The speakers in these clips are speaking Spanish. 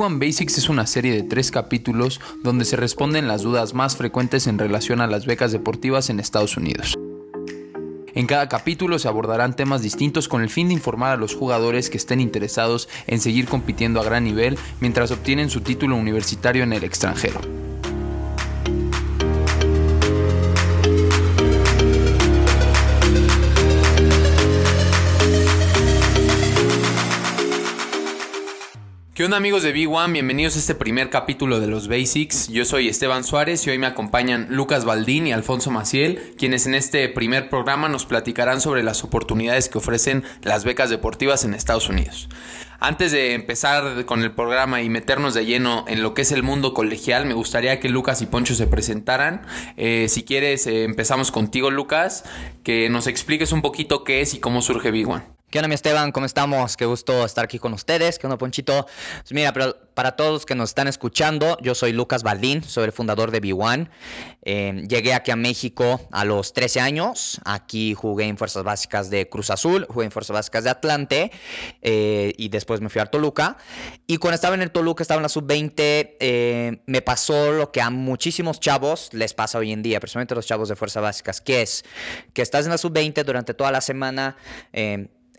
B1 Basics es una serie de tres capítulos donde se responden las dudas más frecuentes en relación a las becas deportivas en Estados Unidos. En cada capítulo se abordarán temas distintos con el fin de informar a los jugadores que estén interesados en seguir compitiendo a gran nivel mientras obtienen su título universitario en el extranjero. ¿Qué onda amigos de B1? Bienvenidos a este primer capítulo de los Basics. Yo soy Esteban Suárez y hoy me acompañan Lucas Baldín y Alfonso Maciel, quienes en este primer programa nos platicarán sobre las oportunidades que ofrecen las becas deportivas en Estados Unidos. Antes de empezar con el programa y meternos de lleno en lo que es el mundo colegial, me gustaría que Lucas y Poncho se presentaran. Eh, si quieres, eh, empezamos contigo, Lucas, que nos expliques un poquito qué es y cómo surge B1. ¿Qué onda, mi Esteban? ¿Cómo estamos? Qué gusto estar aquí con ustedes. ¿Qué onda, Ponchito? Pues mira, pero para todos los que nos están escuchando, yo soy Lucas Baldín, soy el fundador de B1. Eh, llegué aquí a México a los 13 años. Aquí jugué en Fuerzas Básicas de Cruz Azul, jugué en Fuerzas Básicas de Atlante eh, y después me fui a Toluca. Y cuando estaba en el Toluca, estaba en la sub-20, eh, me pasó lo que a muchísimos chavos les pasa hoy en día, personalmente a los chavos de Fuerzas Básicas, que es que estás en la sub-20 durante toda la semana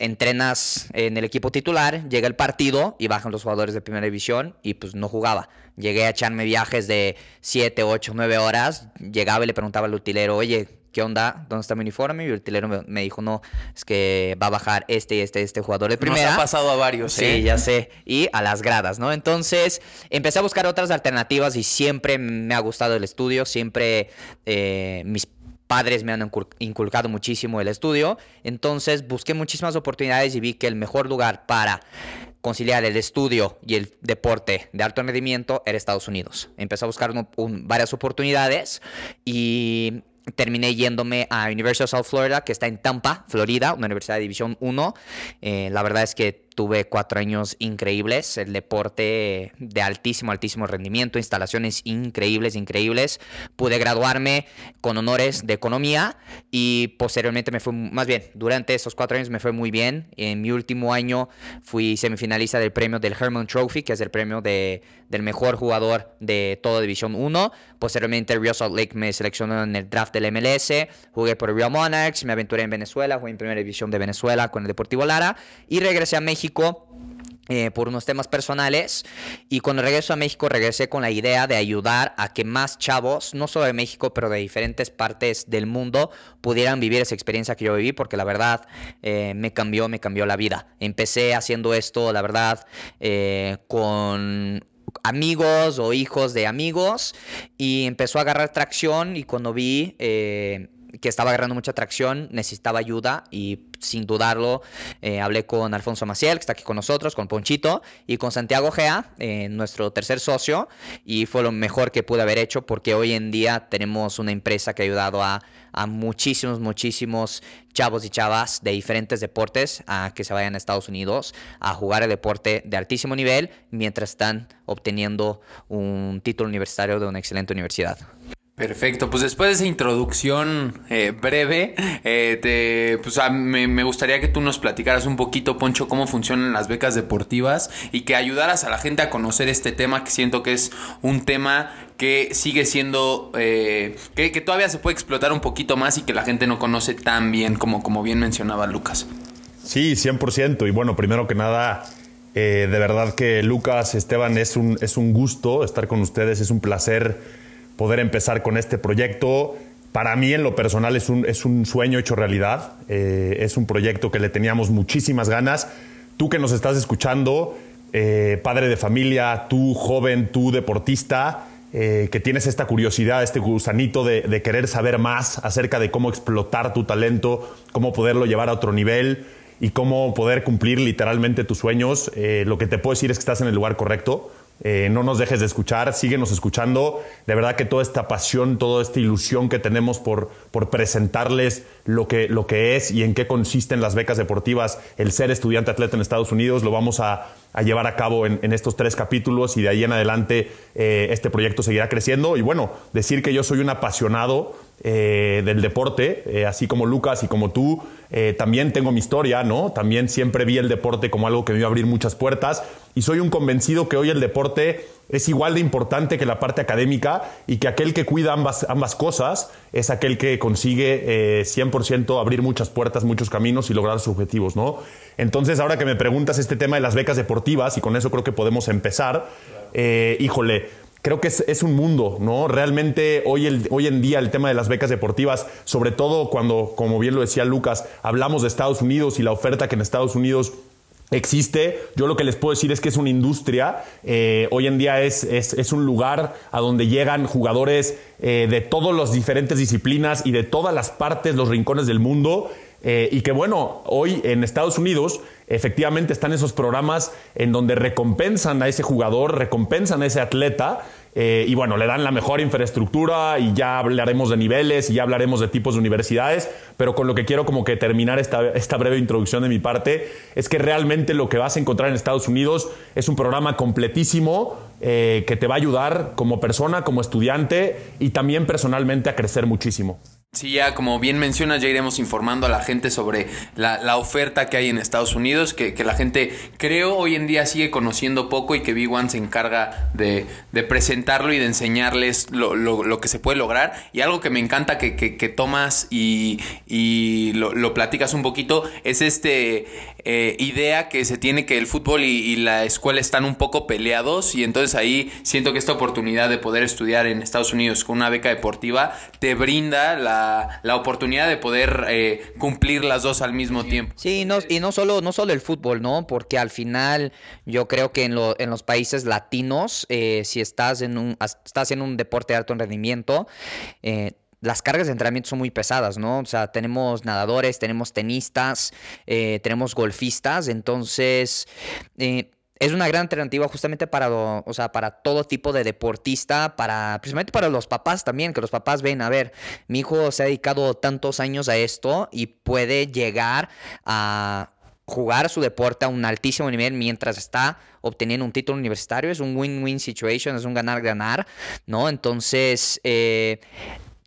entrenas en el equipo titular, llega el partido y bajan los jugadores de primera división y pues no jugaba. Llegué a echarme viajes de 7, 8, 9 horas, llegaba y le preguntaba al utilero, oye, ¿qué onda? ¿Dónde está mi uniforme? Y el utilero me, dijo, no, es que va a bajar este y este, este jugador de primera. Nos ha pasado a varios, Sí, ¿eh? ya sé. Y a las gradas, ¿no? Entonces, empecé a buscar otras alternativas y siempre me ha gustado el estudio, siempre eh, mis padres me han inculcado muchísimo el estudio, entonces busqué muchísimas oportunidades y vi que el mejor lugar para conciliar el estudio y el deporte de alto rendimiento era Estados Unidos. Empecé a buscar varias oportunidades y terminé yéndome a University of South Florida, que está en Tampa, Florida, una universidad de División 1. Eh, la verdad es que tuve cuatro años increíbles, el deporte de altísimo, altísimo rendimiento, instalaciones increíbles, increíbles. Pude graduarme con honores de economía y posteriormente me fue, más bien, durante esos cuatro años me fue muy bien. En mi último año fui semifinalista del premio del Herman Trophy, que es el premio de, del mejor jugador de toda División 1. Posteriormente Real Salt Lake me seleccionó en el draft del MLS, jugué por Real Monarchs, me aventuré en Venezuela, jugué en Primera División de Venezuela con el Deportivo Lara y regresé a México eh, por unos temas personales y cuando regreso a México regresé con la idea de ayudar a que más chavos, no solo de México, pero de diferentes partes del mundo, pudieran vivir esa experiencia que yo viví porque la verdad eh, me cambió, me cambió la vida. Empecé haciendo esto, la verdad, eh, con amigos o hijos de amigos y empezó a agarrar tracción y cuando vi que estaba agarrando mucha atracción, necesitaba ayuda y sin dudarlo eh, hablé con Alfonso Maciel, que está aquí con nosotros, con Ponchito y con Santiago Gea, eh, nuestro tercer socio, y fue lo mejor que pude haber hecho porque hoy en día tenemos una empresa que ha ayudado a, a muchísimos, muchísimos chavos y chavas de diferentes deportes a que se vayan a Estados Unidos a jugar el deporte de altísimo nivel mientras están obteniendo un título universitario de una excelente universidad. Perfecto, pues después de esa introducción eh, breve, eh, te, pues me, gustaría que tú nos platicaras un poquito, Poncho, cómo funcionan las becas deportivas y que ayudaras a la gente a conocer este tema, que siento que es un tema que sigue siendo, eh, que, todavía se puede explotar un poquito más y que la gente no conoce tan bien como, como bien mencionaba Lucas. Sí, 100%. Y bueno, primero que nada, de verdad que Lucas, Esteban, es un, es un gusto estar con ustedes, es un placer poder empezar con este proyecto. Para mí, en lo personal, es un, es un sueño hecho realidad. Eh, es un proyecto que le teníamos muchísimas ganas. Tú que nos estás escuchando, eh, padre de familia, tú joven, tú deportista, eh, que tienes esta curiosidad, este gusanito de, querer saber más acerca de cómo explotar tu talento, cómo poderlo llevar a otro nivel y cómo poder cumplir literalmente tus sueños, lo que te puedo decir es que estás en el lugar correcto. Eh, no nos dejes de escuchar, síguenos escuchando. De verdad que toda esta pasión, toda esta ilusión que tenemos por, por presentarles lo que, lo que es y en qué consisten las becas deportivas, el ser estudiante atleta en Estados Unidos, lo vamos a, llevar a cabo en, estos tres capítulos y de ahí en adelante eh, este proyecto seguirá creciendo. Y bueno, decir que yo soy un apasionado eh, del deporte, eh, así como Lucas y como tú, eh, también tengo mi historia, ¿no? También siempre vi el deporte como algo que me iba a abrir muchas puertas y soy un convencido que hoy el deporte es igual de importante que la parte académica y que aquel que cuida ambas, ambas cosas es aquel que consigue 100% abrir muchas puertas, muchos caminos y lograr sus objetivos, ¿no? Entonces, ahora que me preguntas este tema de las becas deportivas, y con eso creo que podemos empezar, híjole, creo que es, un mundo, ¿no? Realmente hoy, en día el tema de las becas deportivas, sobre todo cuando, como bien lo decía Lucas, hablamos de Estados Unidos y la oferta que en Estados Unidos existe. Yo lo que les puedo decir es que es una industria. Eh, hoy en día es, es, un lugar a donde llegan jugadores eh, de todas las diferentes disciplinas y de todas las partes, los rincones del mundo. Eh, y que bueno, hoy en Estados Unidos efectivamente están esos programas en donde recompensan a ese jugador, recompensan a ese atleta. Eh, y bueno, le dan la mejor infraestructura y ya hablaremos de niveles y ya hablaremos de tipos de universidades, pero con lo que quiero como que terminar esta, esta breve introducción de mi parte es que realmente lo que vas a encontrar en Estados Unidos es un programa completísimo eh, que te va a ayudar como persona, como estudiante y también personalmente a crecer muchísimo. Sí, ya como bien mencionas, ya iremos informando a la gente sobre la, oferta que hay en Estados Unidos, que, la gente creo hoy en día sigue conociendo poco y que Big One se encarga de, presentarlo y de enseñarles lo, que se puede lograr. Y algo que me encanta que, tomas y, lo, platicas un poquito es este eh, idea que se tiene que el fútbol y, la escuela están un poco peleados y entonces ahí siento que esta oportunidad de poder estudiar en Estados Unidos con una beca deportiva te brinda la la, oportunidad de poder eh, cumplir las dos al mismo tiempo. Sí, no, y no solo, no solo el fútbol, ¿no? Porque al final yo creo que en, en los países latinos, eh, si estás en, un, estás en un deporte de alto rendimiento, eh, las cargas de entrenamiento son muy pesadas, ¿no? O sea, tenemos nadadores, tenemos tenistas, tenemos golfistas, entonces es una gran alternativa justamente para, o sea, para todo tipo de deportista, para, principalmente para los papás también, que los papás ven, a ver, mi hijo se ha dedicado tantos años a esto y puede llegar a jugar su deporte a un altísimo nivel mientras está obteniendo un título universitario. Es un win-win situation, es un ganar-ganar, ¿no? Entonces, eh,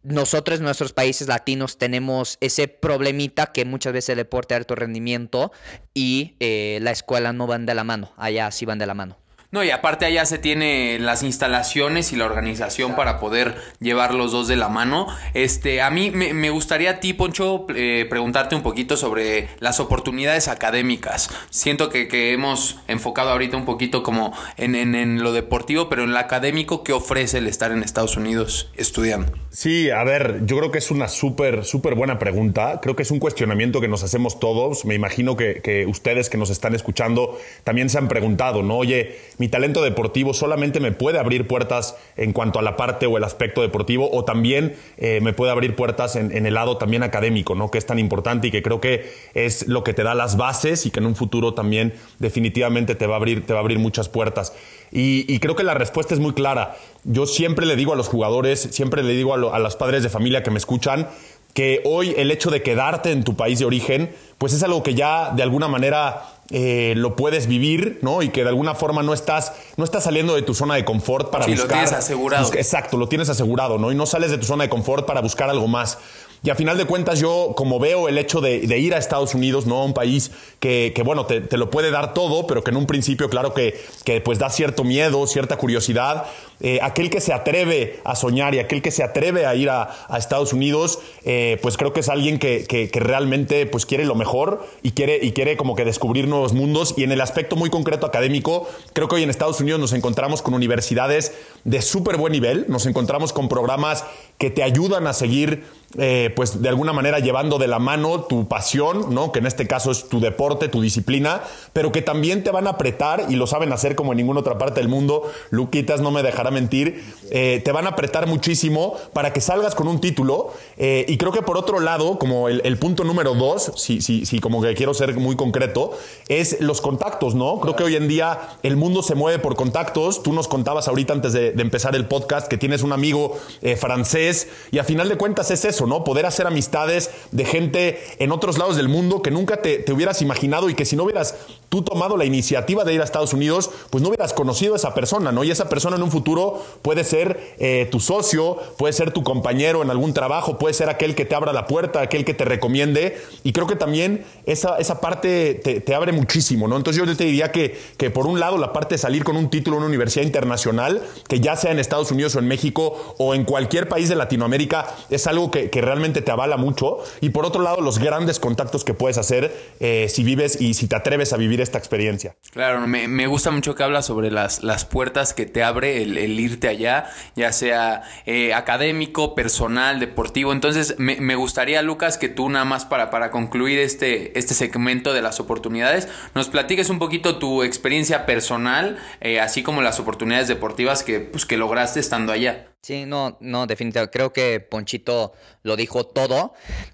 nosotros nuestros países latinos tenemos ese problemita que muchas veces el deporte de alto rendimiento y eh, la escuela no van de la mano, allá sí van de la mano. No, y aparte allá se tiene las instalaciones y la organización para poder llevar los dos de la mano. Este, a mí me, gustaría a ti, Poncho, eh, preguntarte un poquito sobre las oportunidades académicas. Siento que, hemos enfocado ahorita un poquito como en, en, lo deportivo, pero en lo académico, ¿qué ofrece el estar en Estados Unidos estudiando? Sí, a ver, yo creo que es una súper, súper buena pregunta. Creo que es un cuestionamiento que nos hacemos todos. Me imagino que, que ustedes que nos están escuchando también se han preguntado, ¿no? Oye, mi talento deportivo solamente me puede abrir puertas en cuanto a la parte o el aspecto deportivo o también eh, me puede abrir puertas en, el lado también académico, ¿no? que es tan importante y que creo que es lo que te da las bases y que en un futuro también definitivamente te va a abrir, te va a abrir muchas puertas. Y, creo que la respuesta es muy clara. Yo siempre le digo a los jugadores, siempre le digo a, a los padres de familia que me escuchan, que hoy el hecho de quedarte en tu país de origen, pues es algo que ya de alguna manera eh, lo puedes vivir, ¿no? Y que de alguna forma no estás, no estás saliendo de tu zona de confort para buscar. lo tienes asegurado. exacto, lo tienes asegurado, ¿no? Y no sales de tu zona de confort para buscar algo más. Y a final de cuentas, yo, como veo el hecho de, ir a Estados Unidos, ¿no? Un país que, bueno, te, lo puede dar todo, pero que en un principio, claro que, que pues da cierto miedo, cierta curiosidad. Eh, aquel que se atreve a soñar y aquel que se atreve a ir a, Estados Unidos, eh, pues creo que es alguien que, realmente pues quiere lo mejor y quiere, y quiere como que descubrir nuevos mundos. Y en el aspecto muy concreto académico, creo que hoy en Estados Unidos nos encontramos con universidades de súper buen nivel, nos encontramos con programas que te ayudan a seguir eh, pues de alguna manera llevando de la mano tu pasión, ¿no? Que en este caso es tu deporte, tu disciplina, pero que también te van a apretar y lo saben hacer como en ninguna otra parte del mundo. Luquitas no me dejará mentir. Eh, te van a apretar muchísimo para que salgas con un título. Eh, y creo que por otro lado, como el, punto número dos, si, si, como que quiero ser muy concreto, es los contactos, ¿no? Creo que hoy en día el mundo se mueve por contactos. Tú nos contabas ahorita antes de, de empezar el podcast que tienes un amigo francés y a final de cuentas es eso ¿no? Poder hacer amistades de gente en otros lados del mundo que nunca te, hubieras imaginado y que si no hubieras tú tomado la iniciativa de ir a Estados Unidos, pues no hubieras conocido a esa persona, ¿no? Y esa persona en un futuro puede ser eh, tu socio, puede ser tu compañero en algún trabajo, puede ser aquel que te abra la puerta, aquel que te recomiende. Y creo que también esa, esa parte te, abre muchísimo, ¿no? Entonces yo te diría que, que por un lado la parte de salir con un título en una universidad internacional, que ya sea en Estados Unidos o en México o en cualquier país de Latinoamérica, es algo que, realmente te avala mucho. Y por otro lado, los grandes contactos que puedes hacer eh, si vives y si te atreves a vivir esta experiencia. Claro, me, me gusta mucho que hablas sobre las, las puertas que te abre el, irte allá, ya sea eh, académico, personal, deportivo. Entonces, me, me, gustaría, Lucas, que tú nada más para, para concluir este, este segmento de las oportunidades, nos platiques un poquito tu experiencia personal, eh, así como las oportunidades deportivas que, pues, que lograste estando allá. Sí, no, no, definitivamente. Creo que Ponchito lo dijo todo,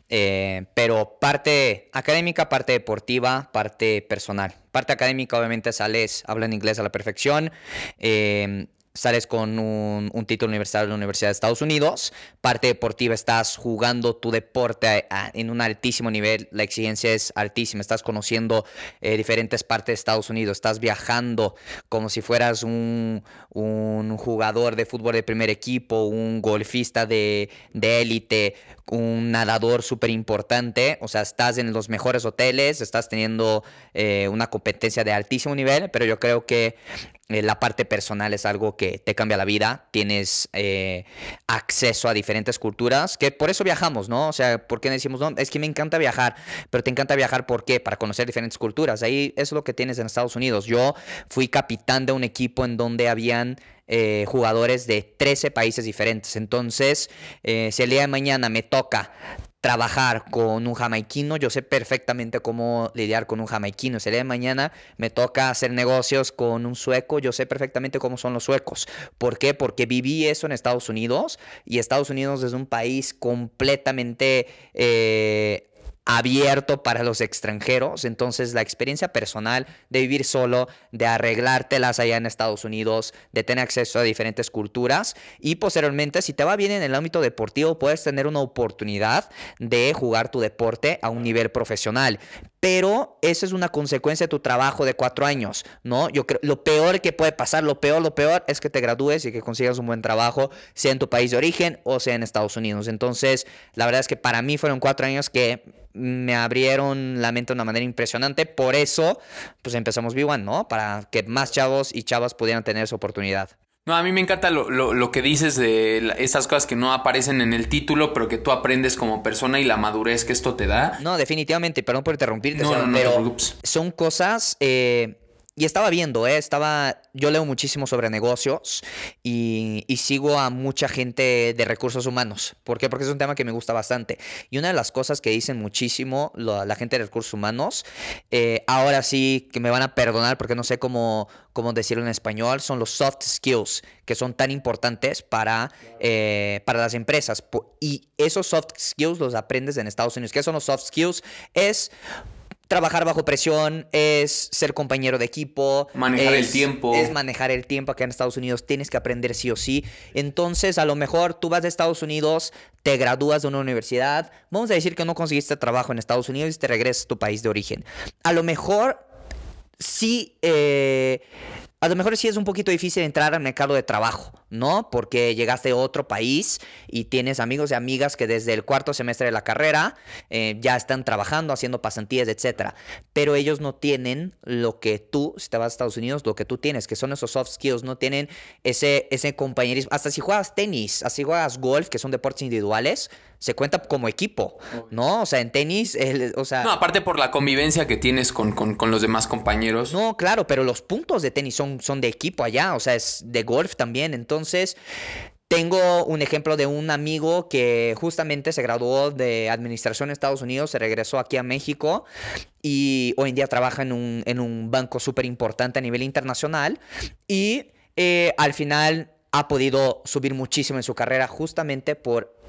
eh, pero parte académica, parte deportiva, parte personal. Parte académica, obviamente, sales, hablan inglés a la perfección. Eh, sales con un, título universitario de la Universidad de Estados Unidos, parte deportiva, estás jugando tu deporte en un altísimo nivel, la exigencia es altísima, estás conociendo eh, diferentes partes de Estados Unidos, estás viajando como si fueras un, jugador de fútbol de primer equipo, un golfista de élite, un nadador súper importante, o sea, estás en los mejores hoteles, estás teniendo eh, una competencia de altísimo nivel, pero yo creo que eh, la parte personal es algo que te cambia la vida, tienes eh, acceso a diferentes culturas, que por eso viajamos, ¿no? O sea, ¿por qué decimos, no, es que me encanta viajar, pero te encanta viajar, ¿por qué? Para conocer diferentes culturas. Ahí es lo que tienes en Estados Unidos. Yo fui capitán de un equipo en donde habían eh, jugadores de 13 países diferentes. Entonces, eh, si el día de mañana me toca trabajar con un jamaiquino, yo sé perfectamente cómo lidiar con un jamaiquino. Si el día de mañana me toca hacer negocios con un sueco, yo sé perfectamente cómo son los suecos. ¿Por qué? Porque viví eso en Estados Unidos y Estados Unidos es un país completamente eh, abierto para los extranjeros. Entonces la experiencia personal de vivir solo, de arreglártelas allá en Estados Unidos, de tener acceso a diferentes culturas y posteriormente si te va bien en el ámbito deportivo puedes tener una oportunidad de jugar tu deporte a un nivel profesional. Pero eso es una consecuencia de tu trabajo de cuatro años, ¿no? Yo creo, lo peor que puede pasar, lo peor, lo peor es que te gradúes y que consigas un buen trabajo, sea en tu país de origen o sea en Estados Unidos. Entonces, la verdad es que para mí fueron cuatro años que me abrieron la mente de una manera impresionante. Por eso, pues empezamos B1, ¿no? Para que más chavos y chavas pudieran tener esa oportunidad. No, a mí me encanta lo, lo, que dices de esas cosas que no aparecen en el título, pero que tú aprendes como persona y la madurez que esto te da. No, definitivamente, perdón por interrumpirte, no, no, pero son cosas eh, y estaba viendo, ¿eh? estaba, yo leo muchísimo sobre negocios y, sigo a mucha gente de recursos humanos. ¿Por qué? Porque es un tema que me gusta bastante. Y una de las cosas que dicen muchísimo la, gente de recursos humanos, eh, ahora sí que me van a perdonar porque no sé cómo, cómo decirlo en español, son los soft skills que son tan importantes para, eh, para las empresas. Y esos soft skills los aprendes en Estados Unidos. ¿Qué son los soft skills? Es trabajar bajo presión, es ser compañero de equipo. Manejar el tiempo. Es manejar el tiempo. Acá en Estados Unidos tienes que aprender sí o sí. Entonces, a lo mejor tú vas de Estados Unidos, te gradúas de una universidad. Vamos a decir que no conseguiste trabajo en Estados Unidos y te regresas a tu país de origen. A lo mejor sí. Eh, a lo mejor sí es un poquito difícil entrar al mercado de trabajo, ¿no? Porque llegaste a otro país y tienes amigos y amigas que desde el cuarto semestre de la carrera eh, ya están trabajando, haciendo pasantías, etc. Pero ellos no tienen lo que tú, si te vas a Estados Unidos, lo que tú tienes, que son esos soft skills, no tienen ese, ese compañerismo. Hasta si juegas tenis, así juegas golf, que son deportes individuales, se cuenta como equipo, ¿no? O sea, en tenis, o sea... No, aparte por la convivencia que tienes con, con, los demás compañeros. No, claro, pero los puntos de tenis son, son de equipo allá, o sea, es de golf también, entonces... Tengo un ejemplo de un amigo que justamente se graduó de administración en Estados Unidos, se regresó aquí a México y hoy en día trabaja en un, en un banco súper importante a nivel internacional y eh, al final ha podido subir muchísimo en su carrera justamente por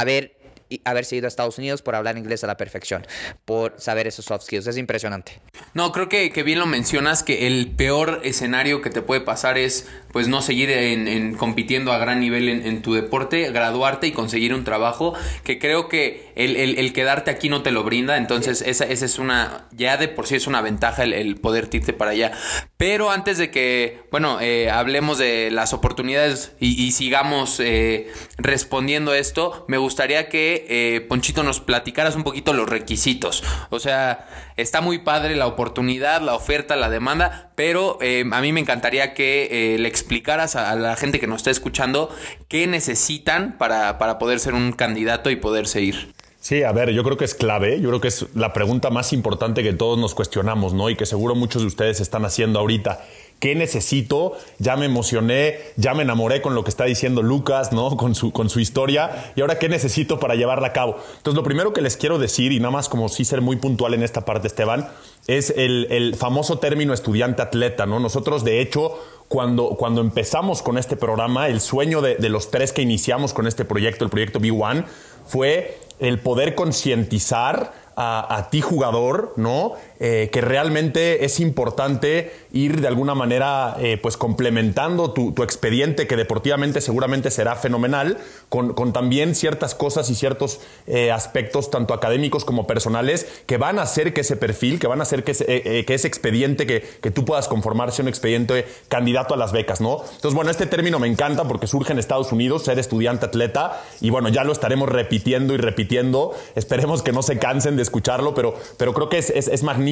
haber, haberse ido a Estados Unidos por hablar inglés a la perfección, por saber esos soft skills. Es impresionante. No, creo que, que bien lo mencionas, que el peor escenario que te puede pasar es pues no seguir en, compitiendo a gran nivel en, tu deporte, graduarte y conseguir un trabajo que creo que el, quedarte aquí no te lo brinda, entonces esa, esa, es una, ya de por sí es una ventaja el, poder irte para allá. Pero antes de que, bueno, eh, hablemos de las oportunidades y, sigamos eh, respondiendo esto, me gustaría que, eh, Ponchito, nos platicaras un poquito los requisitos. O sea, está muy padre la oportunidad, la oferta, la demanda, pero a mí me encantaría que le explicaras a, la gente que nos está escuchando qué necesitan para, para poder ser un candidato y poderse ir. Sí, a ver, yo creo que es clave, yo creo que es la pregunta más importante que todos nos cuestionamos, ¿no? Y que seguro muchos de ustedes están haciendo ahorita. ¿Qué necesito? Ya me emocioné, ya me enamoré con lo que está diciendo Lucas, ¿no? Con su, con su historia. ¿Y ahora qué necesito para llevarla a cabo? Entonces, lo primero que les quiero decir, y nada más como sí ser muy puntual en esta parte, Esteban, es el, famoso término estudiante-atleta, ¿no? Nosotros, de hecho, cuando, cuando empezamos con este programa, el sueño de, los tres que iniciamos con este proyecto, el proyecto B1, fue el poder concientizar a, ti jugador, ¿no? Eh, que realmente es importante ir de alguna manera eh, pues complementando tu, expediente que deportivamente seguramente será fenomenal con, también ciertas cosas y ciertos eh, aspectos tanto académicos como personales que van a hacer que ese perfil, que van a hacer que ese, que ese expediente que, que, tú puedas conformar sea un expediente candidato a las becas, ¿no? Entonces, bueno, este término me encanta porque surge en Estados Unidos, ser estudiante atleta y bueno, ya lo estaremos repitiendo y repitiendo. Esperemos que no se cansen de escucharlo, pero, pero creo que es, es, magnífico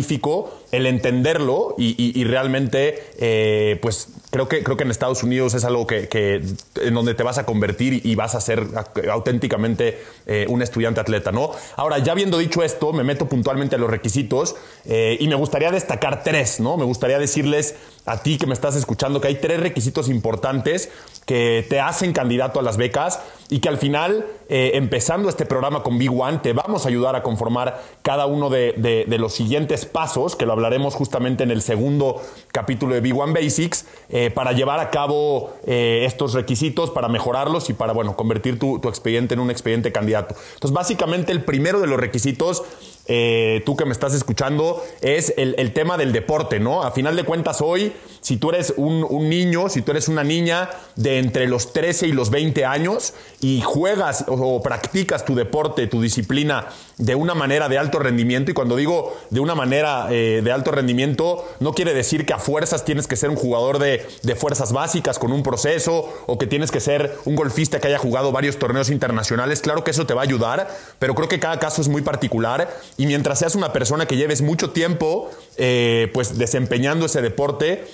el entenderlo y, realmente, eh, pues creo que, creo que en Estados Unidos es algo que, en donde te vas a convertir y vas a ser auténticamente eh, un estudiante atleta, ¿no? Ahora, ya habiendo dicho esto, me meto puntualmente a los requisitos eh, y me gustaría destacar tres, ¿no? Me gustaría decirles a ti que me estás escuchando que hay tres requisitos importantes que te hacen candidato a las becas y que al final, eh, empezando este programa con Big One, te vamos a ayudar a conformar cada uno de, los siguientes pasos, que lo hablaremos justamente en el segundo capítulo de Big One Basics, eh, para llevar a cabo eh, estos requisitos, para mejorarlos y para, bueno, convertir tu, tu expediente en un expediente candidato. Entonces, básicamente el primero de los requisitos eh, tú que me estás escuchando, es el, tema del deporte, ¿no? A final de cuentas, hoy, si tú eres un, niño, si tú eres una niña de entre los 13 y los 20 años y juegas o, practicas tu deporte, tu disciplina de una manera de alto rendimiento, y cuando digo de una manera eh, de alto rendimiento, no quiere decir que a fuerzas tienes que ser un jugador de, de fuerzas básicas con un proceso o que tienes que ser un golfista que haya jugado varios torneos internacionales. Claro que eso te va a ayudar, pero creo que cada caso es muy particular y mientras seas una persona que lleves mucho tiempo eh, pues desempeñando ese deporte,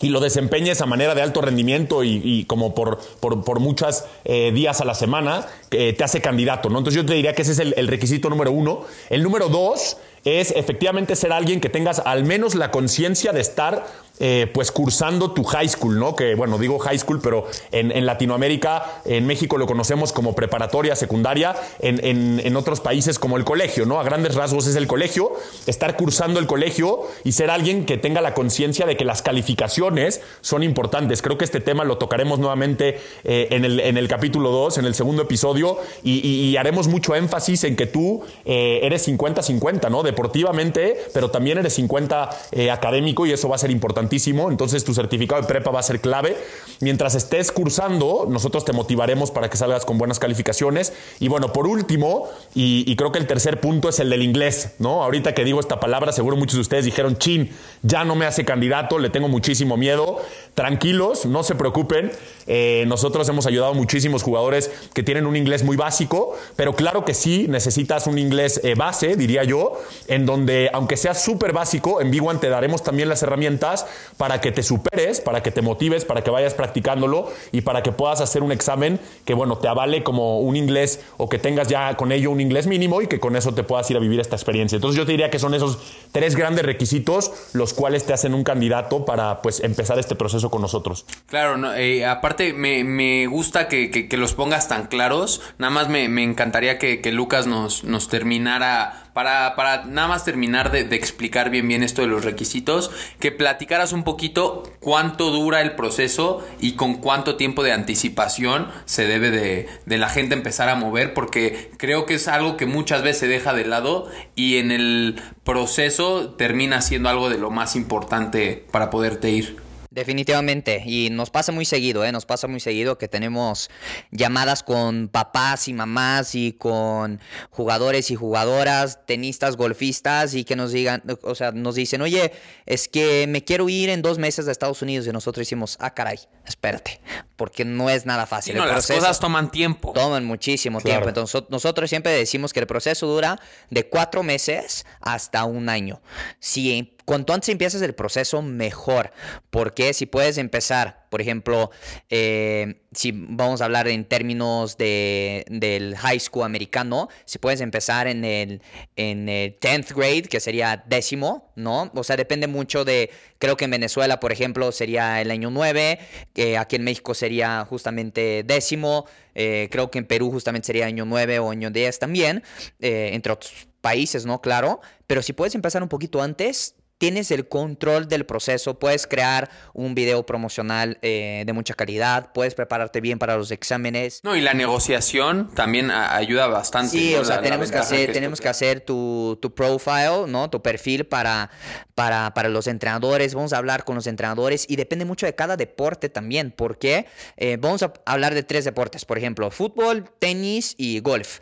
y lo desempeñes a manera de alto rendimiento y, como por, por, muchos eh, días a la semana, eh, te hace candidato, ¿no? Entonces yo te diría que ese es el, el, requisito número uno. El número dos es efectivamente ser alguien que tengas al menos la conciencia de estar eh, pues cursando tu high school, ¿no? Que bueno, digo high school, pero en, Latinoamérica, en México lo conocemos como preparatoria, secundaria, en, otros países como el colegio, ¿no? A grandes rasgos es el colegio, estar cursando el colegio y ser alguien que tenga la conciencia de que las calificaciones son importantes. Creo que este tema lo tocaremos nuevamente eh, en, el, en, el, capítulo 2, en el segundo episodio, y, haremos mucho énfasis en que tú eh, eres 50-50, ¿no? Deportivamente, pero también eres 50 académico y eso va a ser importante entonces tu certificado de prepa va a ser clave. Mientras estés cursando, nosotros te motivaremos para que salgas con buenas calificaciones. Y bueno, por último, y, creo que el tercer punto es el del inglés, ¿no? Ahorita que digo esta palabra, seguro muchos de ustedes dijeron, chin, ya no me hace candidato, le tengo muchísimo miedo. Tranquilos, no se preocupen. Eh, nosotros hemos ayudado a muchísimos jugadores que tienen un inglés muy básico, pero claro que sí, necesitas un inglés eh, base, diría yo, en donde, aunque sea súper básico, en B1 te daremos también las herramientas para que te superes, para que te motives, para que vayas practicándolo y para que puedas hacer un examen que, bueno, te avale como un inglés o que tengas ya con ello un inglés mínimo y que con eso te puedas ir a vivir esta experiencia. Entonces yo te diría que son esos tres grandes requisitos los cuales te hacen un candidato para pues empezar este proceso con nosotros. Claro, eh, aparte me, gusta que, los pongas tan claros, nada más me, encantaría que, Lucas nos, nos terminara para, para nada más terminar de, explicar bien bien esto de los requisitos, que platicaras un poquito cuánto dura el proceso y con cuánto tiempo de anticipación se debe de, de la gente empezar a mover, porque creo que es algo que muchas veces se deja de lado y en el proceso termina siendo algo de lo más importante para poderte ir. Definitivamente, y nos pasa muy seguido, ¿eh? nos pasa muy seguido que tenemos llamadas con papás y mamás y con jugadores y jugadoras, tenistas, golfistas y que nos digan, o sea, nos dicen, oye, es que me quiero ir en dos meses de Estados Unidos y nosotros decimos, ah, caray, espérate, porque no es nada fácil. no, las cosas toman tiempo. Toman muchísimo tiempo, entonces nosotros siempre decimos que el proceso dura de cuatro meses hasta un año. Si Cuanto antes empiezas el proceso, mejor. Porque si puedes empezar, por ejemplo, eh, si vamos a hablar en términos de, del high school americano, si puedes empezar en el, en el 10th grade, que sería décimo, ¿no? O sea, depende mucho de, creo que en Venezuela, por ejemplo, sería el año 9, que aquí en México sería justamente décimo, eh, creo que en Perú justamente sería año 9 o año 10 también, eh, entre otros países, ¿no? Claro, pero si puedes empezar un poquito antes, tienes el control del proceso, puedes crear un video promocional eh, de mucha calidad, puedes prepararte bien para los exámenes. No, y la negociación también ayuda bastante. Sí, o sea, tenemos, que hacer, tenemos que hacer tu, tu, profile, ¿no? Tu perfil para, para, para, los entrenadores, vamos a hablar con los entrenadores y depende mucho de cada deporte también, porque eh, vamos a hablar de tres deportes, por ejemplo, fútbol, tenis y golf.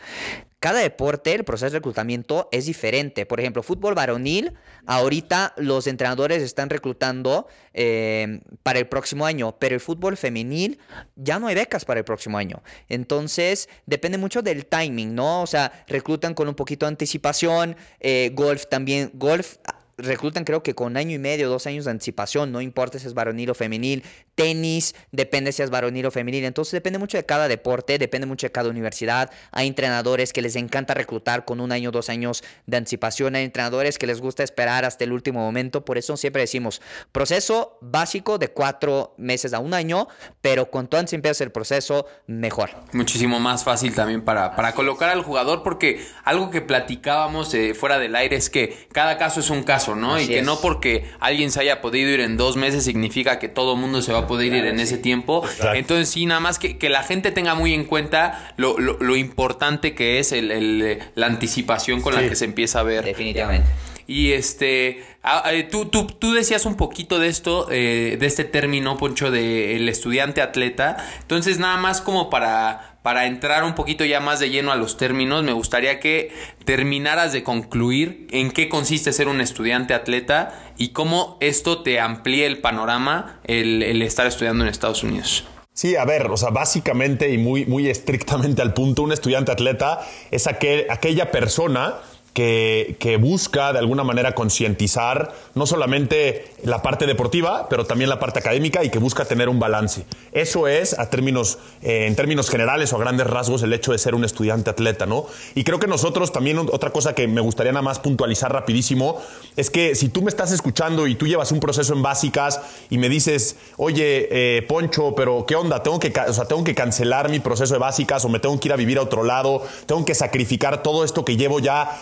Cada deporte, el proceso de reclutamiento es diferente. Por ejemplo, fútbol varonil, ahorita los entrenadores están reclutando eh, para el próximo año, pero el fútbol femenil ya no hay becas para el próximo año. Entonces, depende mucho del timing, ¿no? O sea, reclutan con un poquito de anticipación. Eh, golf también, golf reclutan creo que con año y medio, dos años de anticipación, no importa si es varonil o femenil, tenis, depende si es varonil o femenil, entonces depende mucho de cada deporte, depende mucho de cada universidad, hay entrenadores que les encanta reclutar con un año, dos años de anticipación, hay entrenadores que les gusta esperar hasta el último momento, por eso siempre decimos, proceso básico de cuatro meses a un año, pero cuanto antes empieza el proceso, mejor. Muchísimo más fácil también para, para colocar al jugador, porque algo que platicábamos eh, fuera del aire es que cada caso es un caso, ¿no? y que no porque alguien se haya podido ir en dos meses significa que todo el mundo se va a poder ir en ese tiempo. Entonces, sí, nada más que, que, la gente tenga muy en cuenta lo, lo, importante que es el, la anticipación con la que se empieza a ver. Definitivamente. Y este, tú, tú, tú, decías un poquito de esto, eh, de este término, Poncho, del estudiante atleta. Entonces, nada más como para, para entrar un poquito ya más de lleno a los términos, me gustaría que terminaras de concluir en qué consiste ser un estudiante atleta y cómo esto te amplía el panorama el, el estar estudiando en Estados Unidos. Sí, a ver, o sea, básicamente y muy, muy estrictamente al punto, un estudiante atleta es aquel, aquella persona que, busca de alguna manera concientizar no solamente la parte deportiva, pero también la parte académica y que busca tener un balance. Eso es, eh, en términos generales o a grandes rasgos, el hecho de ser un estudiante atleta, ¿no? Y creo que nosotros también, otra cosa que me gustaría nada más puntualizar rapidísimo, es que si tú me estás escuchando y tú llevas un proceso en básicas y me dices, oye, eh, Poncho, pero ¿qué onda? ¿Tengo que, o sea, ¿Tengo que cancelar mi proceso de básicas o me tengo que ir a vivir a otro lado? ¿Tengo que sacrificar todo esto que llevo ya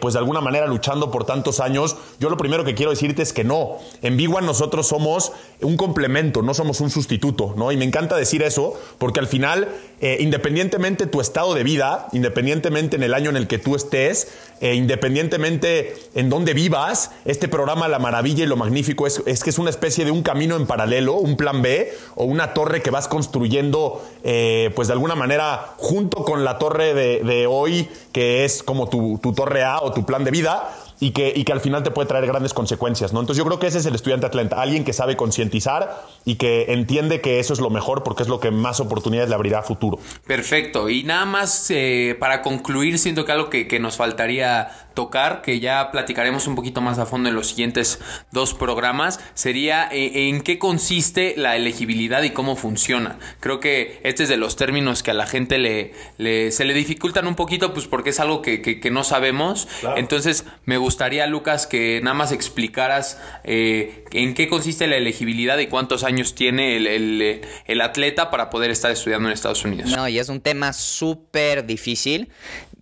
pues de alguna manera luchando por tantos años, yo lo primero que quiero decirte es que no. En Big nosotros somos un complemento, no somos un sustituto, ¿no? Y me encanta decir eso porque al final, eh, independientemente tu estado de vida, independientemente en el año en el que tú estés, eh, independientemente en dónde vivas, este programa La Maravilla y lo Magnífico es, que es una especie de un camino en paralelo, un plan B o una torre que vas construyendo, pues de alguna manera, junto con la torre de, hoy, que es como tu torre o tu plan de vida y que, y que al final te puede traer grandes consecuencias, ¿no? Entonces yo creo que ese es el estudiante atleta, alguien que sabe concientizar y que entiende que eso es lo mejor porque es lo que más oportunidades le abrirá a futuro. Perfecto, y nada más eh, para concluir, siento que algo que, que, nos faltaría tocar, que ya platicaremos un poquito más a fondo en los siguientes dos programas, sería eh, en qué consiste la elegibilidad y cómo funciona. Creo que este es de los términos que a la gente le, le se le dificultan un poquito, pues porque es algo que, que, no sabemos. Entonces me gusta gustaría, Lucas, que nada más explicaras eh, en qué consiste la elegibilidad y cuántos años tiene el, atleta para poder estar estudiando en Estados Unidos. No, y es un tema súper difícil.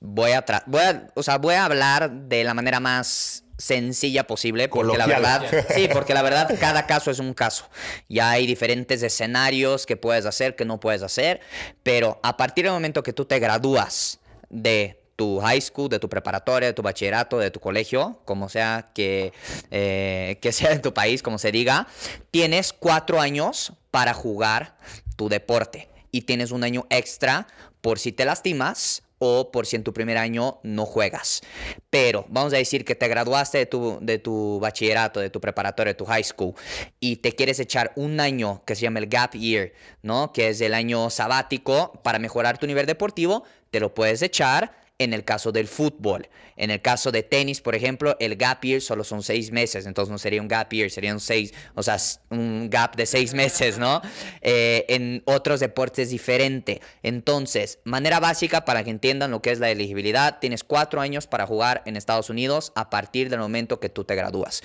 Voy a, voy o sea, voy a hablar de la manera más sencilla posible porque la verdad sí porque la verdad cada caso es un caso. Ya hay diferentes escenarios que puedes hacer que no puedes hacer pero a partir del momento que tú te gradúas de tu high school, de tu preparatoria, de tu bachillerato, de tu colegio, como sea que, eh, que sea en tu país, como se diga, tienes cuatro años para jugar tu deporte y tienes un año extra por si te lastimas o por si en tu primer año no juegas. Pero vamos a decir que te graduaste de tu, de tu bachillerato, de tu preparatoria, de tu high school, y te quieres echar un año que se llama el gap year, ¿no? Que es el año sabático para mejorar tu nivel deportivo, te lo puedes echar en el caso del fútbol. En el caso de tenis, por ejemplo, el gap year solo son seis meses, entonces no sería un gap year, serían seis, o sea, un gap de seis meses, ¿no? Eh, en otros deportes es diferente. Entonces, manera básica para que entiendan lo que es la elegibilidad, tienes cuatro años para jugar en Estados Unidos a partir del momento que tú te gradúas.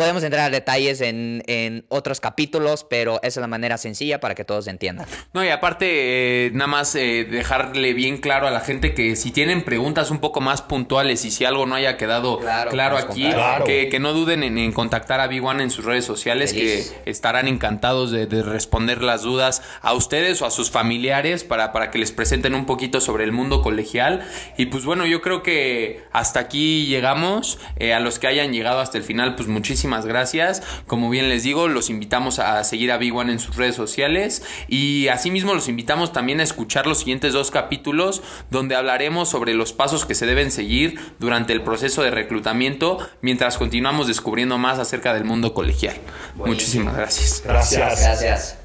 Podemos entrar a detalles en, en, otros capítulos, pero esa es la manera sencilla para que todos entiendan. No, y aparte, eh, nada más eh, dejarle bien claro a la gente que si tienen preguntas un poco más puntuales y si algo no haya quedado claro, aquí, que, que, no duden en, contactar a Big One en sus redes sociales, que estarán encantados de, de, responder las dudas a ustedes o a sus familiares para, para que les presenten un poquito sobre el mundo colegial. Y pues bueno, yo creo que hasta aquí llegamos. Eh, a los que hayan llegado hasta el final, pues muchísimas muchísimas gracias. Como bien les digo, los invitamos a seguir a Big One en sus redes sociales y asimismo los invitamos también a escuchar los siguientes dos capítulos donde hablaremos sobre los pasos que se deben seguir durante el proceso de reclutamiento mientras continuamos descubriendo más acerca del mundo colegial. Muchísimas gracias. Gracias. Gracias.